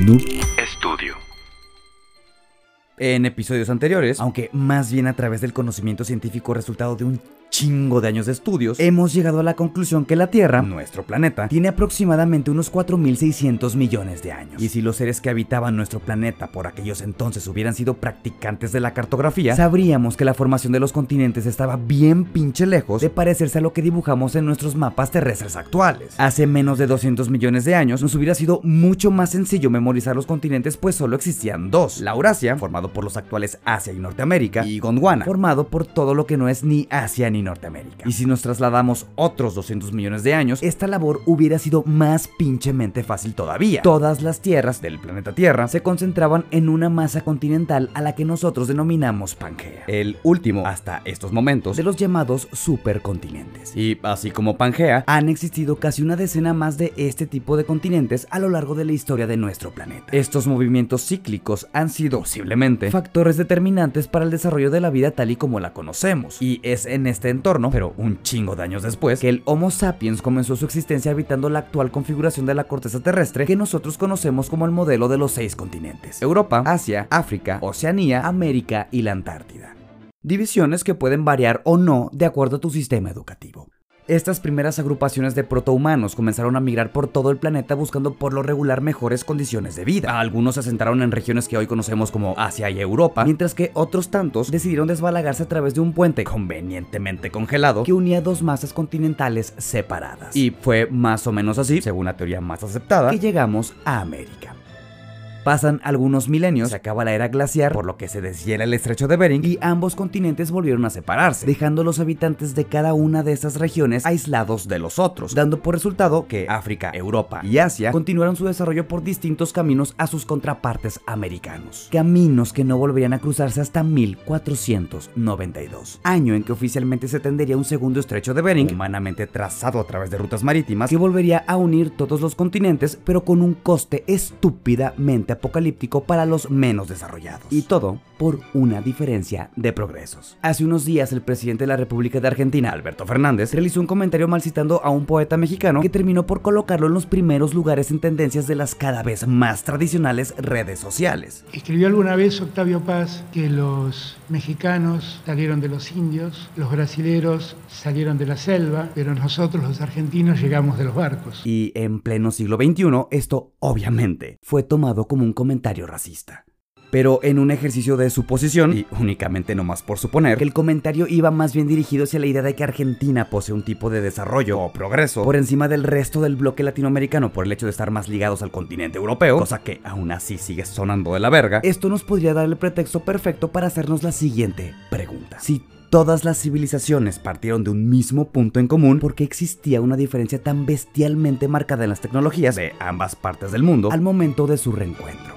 Noob Studio. En episodios anteriores, aunque más bien a través del conocimiento científico resultado de un chingo de años de estudios, hemos llegado a la conclusión que la Tierra, nuestro planeta, tiene aproximadamente unos 4.600 millones de años. Y si los seres que habitaban nuestro planeta por aquellos entonces hubieran sido practicantes de la cartografía, sabríamos que la formación de los continentes estaba bien pinche lejos de parecerse a lo que dibujamos en nuestros mapas terrestres actuales. Hace menos de 200 millones de años nos hubiera sido mucho más sencillo memorizar los continentes pues solo existían dos. La Eurasia, formado por los actuales Asia y Norteamérica, y Gondwana, formado por todo lo que no es ni Asia ni Norteamérica. Y si nos trasladamos otros 200 millones de años, esta labor hubiera sido más pinchemente fácil todavía. Todas las tierras del planeta Tierra se concentraban en una masa continental a la que nosotros denominamos Pangea. El último, hasta estos momentos, de los llamados supercontinentes. Y así como Pangea, han existido casi una decena más de este tipo de continentes a lo largo de la historia de nuestro planeta. Estos movimientos cíclicos han sido posiblemente factores determinantes para el desarrollo de la vida tal y como la conocemos. Y es en este entorno, pero un chingo de años después, que el Homo sapiens comenzó su existencia habitando la actual configuración de la corteza terrestre que nosotros conocemos como el modelo de los seis continentes. Europa, Asia, África, Oceanía, América y la Antártida. Divisiones que pueden variar o no de acuerdo a tu sistema educativo. Estas primeras agrupaciones de protohumanos comenzaron a migrar por todo el planeta buscando por lo regular mejores condiciones de vida. Algunos se asentaron en regiones que hoy conocemos como Asia y Europa, mientras que otros tantos decidieron desbalagarse a través de un puente convenientemente congelado que unía dos masas continentales separadas. Y fue más o menos así, según la teoría más aceptada, que llegamos a América. Pasan algunos milenios, se acaba la era glaciar, por lo que se deshiela el estrecho de Bering y ambos continentes volvieron a separarse, dejando a los habitantes de cada una de estas regiones aislados de los otros, dando por resultado que África, Europa y Asia continuaron su desarrollo por distintos caminos a sus contrapartes americanos. Caminos que no volverían a cruzarse hasta 1492, año en que oficialmente se tendería un segundo estrecho de Bering, humanamente trazado a través de rutas marítimas, que volvería a unir todos los continentes, pero con un coste estúpidamente apocalíptico para los menos desarrollados. Y todo por una diferencia de progresos. Hace unos días el presidente de la República de Argentina, Alberto Fernández, realizó un comentario mal citando a un poeta mexicano que terminó por colocarlo en los primeros lugares en tendencias de las cada vez más tradicionales redes sociales. Escribió alguna vez Octavio Paz que los mexicanos salieron de los indios, los brasileros salieron de la selva, pero nosotros los argentinos llegamos de los barcos. Y en pleno siglo XXI, esto obviamente fue tomado como un comentario racista. Pero en un ejercicio de suposición, y únicamente nomás por suponer, que el comentario iba más bien dirigido hacia la idea de que Argentina posee un tipo de desarrollo o progreso por encima del resto del bloque latinoamericano por el hecho de estar más ligados al continente europeo, cosa que aún así sigue sonando de la verga, esto nos podría dar el pretexto perfecto para hacernos la siguiente pregunta. Si Todas las civilizaciones partieron de un mismo punto en común porque existía una diferencia tan bestialmente marcada en las tecnologías de ambas partes del mundo al momento de su reencuentro.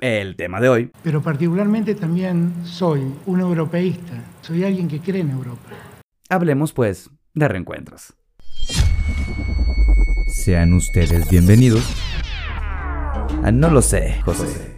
El tema de hoy. Pero particularmente también soy un europeísta, soy alguien que cree en Europa. Hablemos pues de reencuentros. Sean ustedes bienvenidos. Ah, no lo sé, José.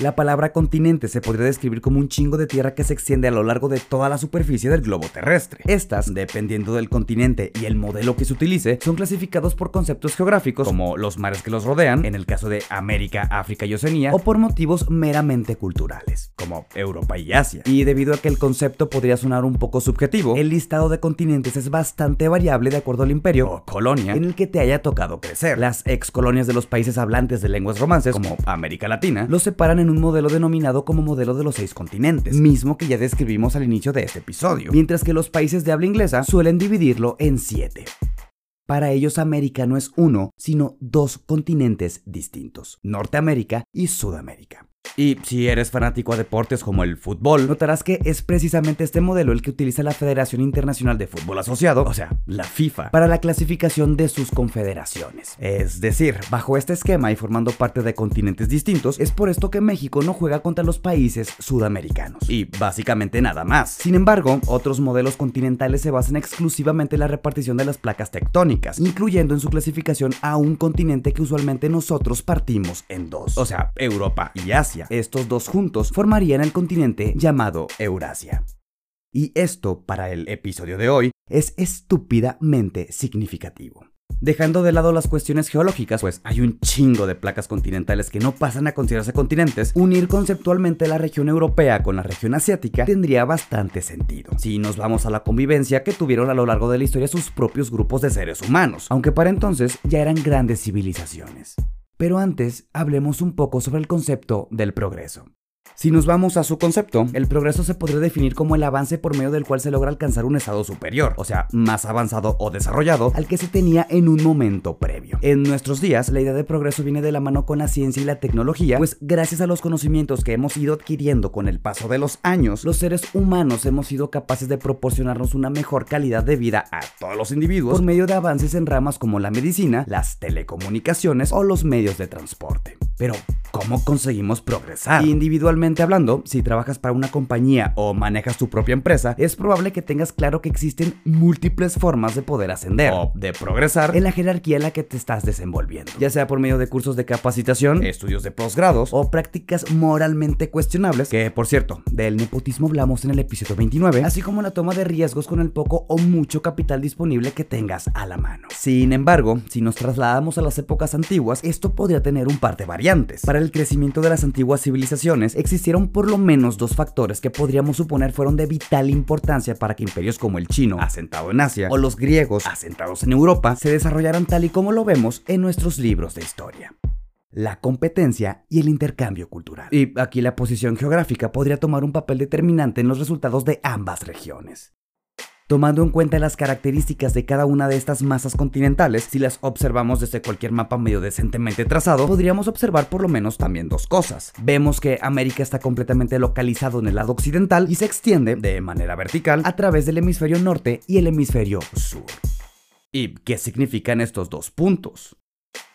La palabra continente se podría describir como un chingo de tierra que se extiende a lo largo de toda la superficie del globo terrestre. Estas, dependiendo del continente y el modelo que se utilice, son clasificados por conceptos geográficos como los mares que los rodean, en el caso de América, África y Oceanía, o por motivos meramente culturales, como Europa y Asia. Y debido a que el concepto podría sonar un poco subjetivo, el listado de continentes es bastante variable de acuerdo al imperio o colonia en el que te haya tocado crecer. Las ex colonias de los países hablantes de lenguas romances, como América Latina, los separan en un modelo denominado como modelo de los seis continentes, mismo que ya describimos al inicio de este episodio, mientras que los países de habla inglesa suelen dividirlo en siete. Para ellos América no es uno, sino dos continentes distintos, Norteamérica y Sudamérica. Y si eres fanático a deportes como el fútbol, notarás que es precisamente este modelo el que utiliza la Federación Internacional de Fútbol Asociado, o sea, la FIFA, para la clasificación de sus confederaciones. Es decir, bajo este esquema y formando parte de continentes distintos, es por esto que México no juega contra los países sudamericanos. Y básicamente nada más. Sin embargo, otros modelos continentales se basan exclusivamente en la repartición de las placas tectónicas, incluyendo en su clasificación a un continente que usualmente nosotros partimos en dos, o sea, Europa y Asia. Estos dos juntos formarían el continente llamado Eurasia. Y esto, para el episodio de hoy, es estúpidamente significativo. Dejando de lado las cuestiones geológicas, pues hay un chingo de placas continentales que no pasan a considerarse continentes, unir conceptualmente la región europea con la región asiática tendría bastante sentido. Si nos vamos a la convivencia que tuvieron a lo largo de la historia sus propios grupos de seres humanos, aunque para entonces ya eran grandes civilizaciones. Pero antes, hablemos un poco sobre el concepto del progreso. Si nos vamos a su concepto, el progreso se podría definir como el avance por medio del cual se logra alcanzar un estado superior, o sea, más avanzado o desarrollado al que se tenía en un momento previo. En nuestros días, la idea de progreso viene de la mano con la ciencia y la tecnología, pues gracias a los conocimientos que hemos ido adquiriendo con el paso de los años, los seres humanos hemos sido capaces de proporcionarnos una mejor calidad de vida a todos los individuos por medio de avances en ramas como la medicina, las telecomunicaciones o los medios de transporte. Pero, ¿cómo conseguimos progresar? Individualmente hablando, si trabajas para una compañía o manejas tu propia empresa, es probable que tengas claro que existen múltiples formas de poder ascender o de progresar en la jerarquía en la que te estás desenvolviendo, ya sea por medio de cursos de capacitación, estudios de posgrados o prácticas moralmente cuestionables, que por cierto, del nepotismo hablamos en el episodio 29, así como la toma de riesgos con el poco o mucho capital disponible que tengas a la mano. Sin embargo, si nos trasladamos a las épocas antiguas, esto podría tener un par de variantes para el crecimiento de las antiguas civilizaciones existieron por lo menos dos factores que podríamos suponer fueron de vital importancia para que imperios como el chino, asentado en Asia, o los griegos, asentados en Europa, se desarrollaran tal y como lo vemos en nuestros libros de historia la competencia y el intercambio cultural. Y aquí la posición geográfica podría tomar un papel determinante en los resultados de ambas regiones. Tomando en cuenta las características de cada una de estas masas continentales, si las observamos desde cualquier mapa medio decentemente trazado, podríamos observar por lo menos también dos cosas. Vemos que América está completamente localizado en el lado occidental y se extiende de manera vertical a través del hemisferio norte y el hemisferio sur. ¿Y qué significan estos dos puntos?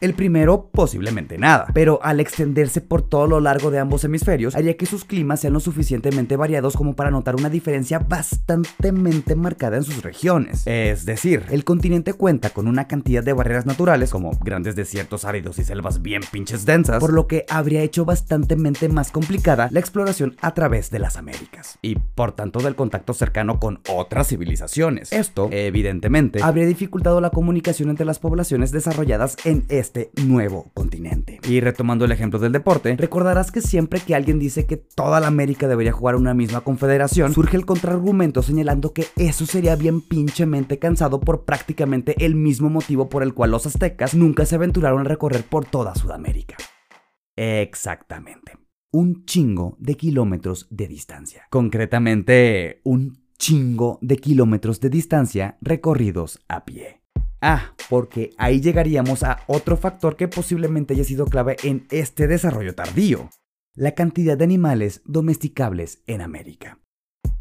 El primero, posiblemente nada, pero al extenderse por todo lo largo de ambos hemisferios, haría que sus climas sean lo suficientemente variados como para notar una diferencia bastante marcada en sus regiones. Es decir, el continente cuenta con una cantidad de barreras naturales, como grandes desiertos áridos y selvas bien pinches densas, por lo que habría hecho bastante más complicada la exploración a través de las Américas, y por tanto del contacto cercano con otras civilizaciones. Esto, evidentemente, habría dificultado la comunicación entre las poblaciones desarrolladas en este nuevo continente. Y retomando el ejemplo del deporte, recordarás que siempre que alguien dice que toda la América debería jugar una misma confederación, surge el contraargumento señalando que eso sería bien pinchemente cansado por prácticamente el mismo motivo por el cual los aztecas nunca se aventuraron a recorrer por toda Sudamérica. Exactamente. Un chingo de kilómetros de distancia. Concretamente, un chingo de kilómetros de distancia recorridos a pie. Ah, porque ahí llegaríamos a otro factor que posiblemente haya sido clave en este desarrollo tardío, la cantidad de animales domesticables en América.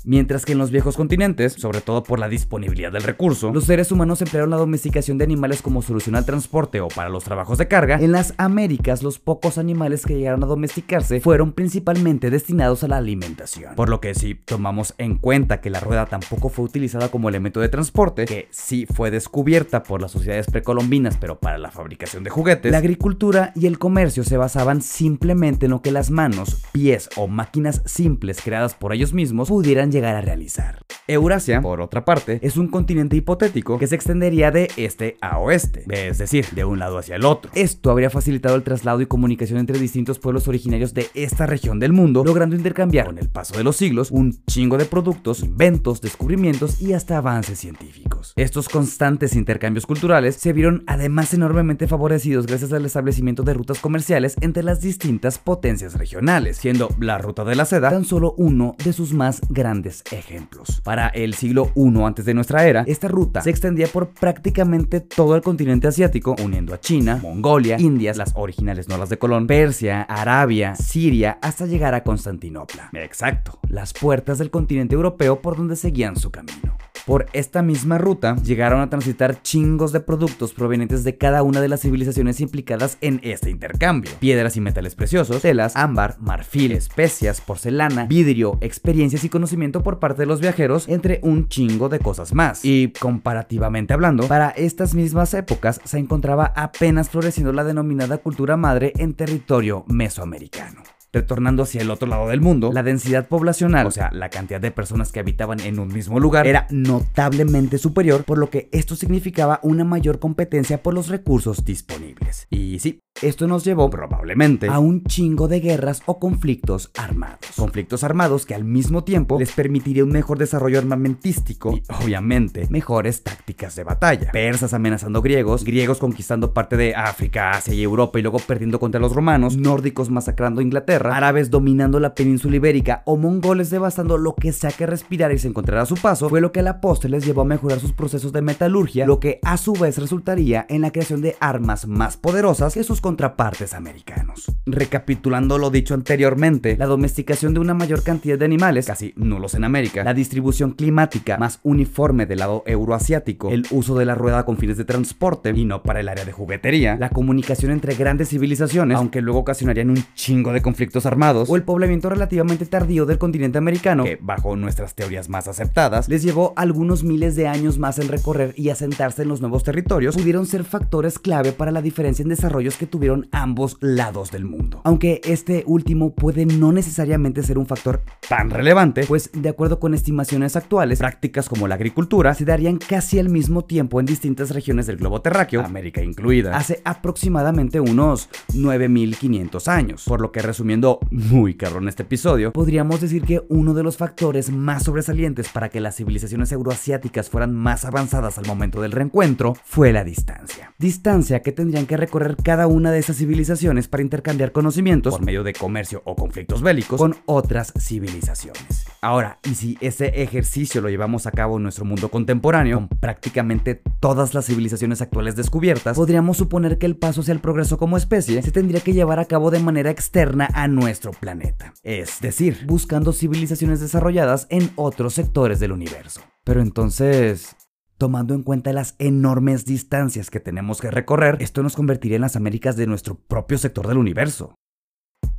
Mientras que en los viejos continentes, sobre todo por la disponibilidad del recurso, los seres humanos emplearon la domesticación de animales como solución al transporte o para los trabajos de carga, en las Américas los pocos animales que llegaron a domesticarse fueron principalmente destinados a la alimentación. Por lo que si tomamos en cuenta que la rueda tampoco fue utilizada como elemento de transporte, que sí fue descubierta por las sociedades precolombinas pero para la fabricación de juguetes, la agricultura y el comercio se basaban simplemente en lo que las manos, pies o máquinas simples creadas por ellos mismos pudieran llegar a realizar. Eurasia, por otra parte, es un continente hipotético que se extendería de este a oeste, es decir, de un lado hacia el otro. Esto habría facilitado el traslado y comunicación entre distintos pueblos originarios de esta región del mundo, logrando intercambiar con el paso de los siglos un chingo de productos, inventos, descubrimientos y hasta avances científicos. Estos constantes intercambios culturales se vieron además enormemente favorecidos gracias al establecimiento de rutas comerciales entre las distintas potencias regionales, siendo la ruta de la seda tan solo uno de sus más grandes ejemplos. Para el siglo I antes de nuestra era, esta ruta se extendía por prácticamente todo el continente asiático, uniendo a China, Mongolia, Indias, las originales no las de Colón, Persia, Arabia, Siria, hasta llegar a Constantinopla. Exacto, las puertas del continente europeo por donde seguían su camino. Por esta misma ruta llegaron a transitar chingos de productos provenientes de cada una de las civilizaciones implicadas en este intercambio. Piedras y metales preciosos, telas, ámbar, marfil, especias, porcelana, vidrio, experiencias y conocimiento por parte de los viajeros, entre un chingo de cosas más. Y comparativamente hablando, para estas mismas épocas se encontraba apenas floreciendo la denominada cultura madre en territorio mesoamericano. Retornando hacia el otro lado del mundo, la densidad poblacional, o sea, la cantidad de personas que habitaban en un mismo lugar, era notablemente superior, por lo que esto significaba una mayor competencia por los recursos disponibles. Y sí, esto nos llevó probablemente a un chingo de guerras o conflictos armados. Conflictos armados que al mismo tiempo les permitiría un mejor desarrollo armamentístico y obviamente mejores tácticas de batalla. Persas amenazando griegos, griegos conquistando parte de África, Asia y Europa y luego perdiendo contra los romanos, nórdicos masacrando Inglaterra, árabes dominando la península ibérica o mongoles devastando lo que sea que respirar y se encontrara a su paso, fue lo que a la postre les llevó a mejorar sus procesos de metalurgia, lo que a su vez resultaría en la creación de armas más poderosas que sus contrapartes americanos. Recapitulando lo dicho anteriormente, la domesticación de una mayor cantidad de animales, casi nulos en América, la distribución climática más uniforme del lado euroasiático, el uso de la rueda con fines de transporte y no para el área de juguetería, la comunicación entre grandes civilizaciones, aunque luego ocasionarían un chingo de conflictos armados, o el poblamiento relativamente tardío del continente americano, que bajo nuestras teorías más aceptadas, les llevó algunos miles de años más en recorrer y asentarse en los nuevos territorios, pudieron ser factores clave para la diferencia en desarrollos que tuvieron ambos lados del mundo. Aunque este último puede no necesariamente ser un factor tan relevante, pues de acuerdo con estimaciones actuales, prácticas como la agricultura se darían casi al mismo tiempo en distintas regiones del globo terráqueo, América incluida, hace aproximadamente unos 9500 años. Por lo que resumiendo muy cabrón este episodio, podríamos decir que uno de los factores más sobresalientes para que las civilizaciones euroasiáticas fueran más avanzadas al momento del reencuentro fue la distancia. Distancia que tendrían que recorrer cada una de esas civilizaciones para intercambiar conocimientos por medio de comercio o conflictos bélicos con otras civilizaciones. Ahora, ¿y si ese ejercicio lo llevamos a cabo en nuestro mundo contemporáneo, con prácticamente todas las civilizaciones actuales descubiertas, podríamos suponer que el paso hacia el progreso como especie se tendría que llevar a cabo de manera externa a nuestro planeta. Es decir, buscando civilizaciones desarrolladas en otros sectores del universo. Pero entonces, Tomando en cuenta las enormes distancias que tenemos que recorrer, esto nos convertiría en las Américas de nuestro propio sector del universo.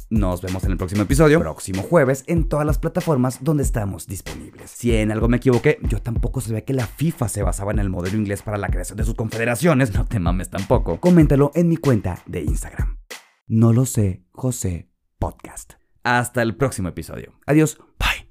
Nos vemos en el próximo episodio, próximo jueves, en todas las plataformas donde estamos disponibles. Si en algo me equivoqué, yo tampoco sabía que la FIFA se basaba en el modelo inglés para la creación de sus confederaciones, no te mames tampoco. Coméntalo en mi cuenta de Instagram. No lo sé, José Podcast. Hasta el próximo episodio. Adiós.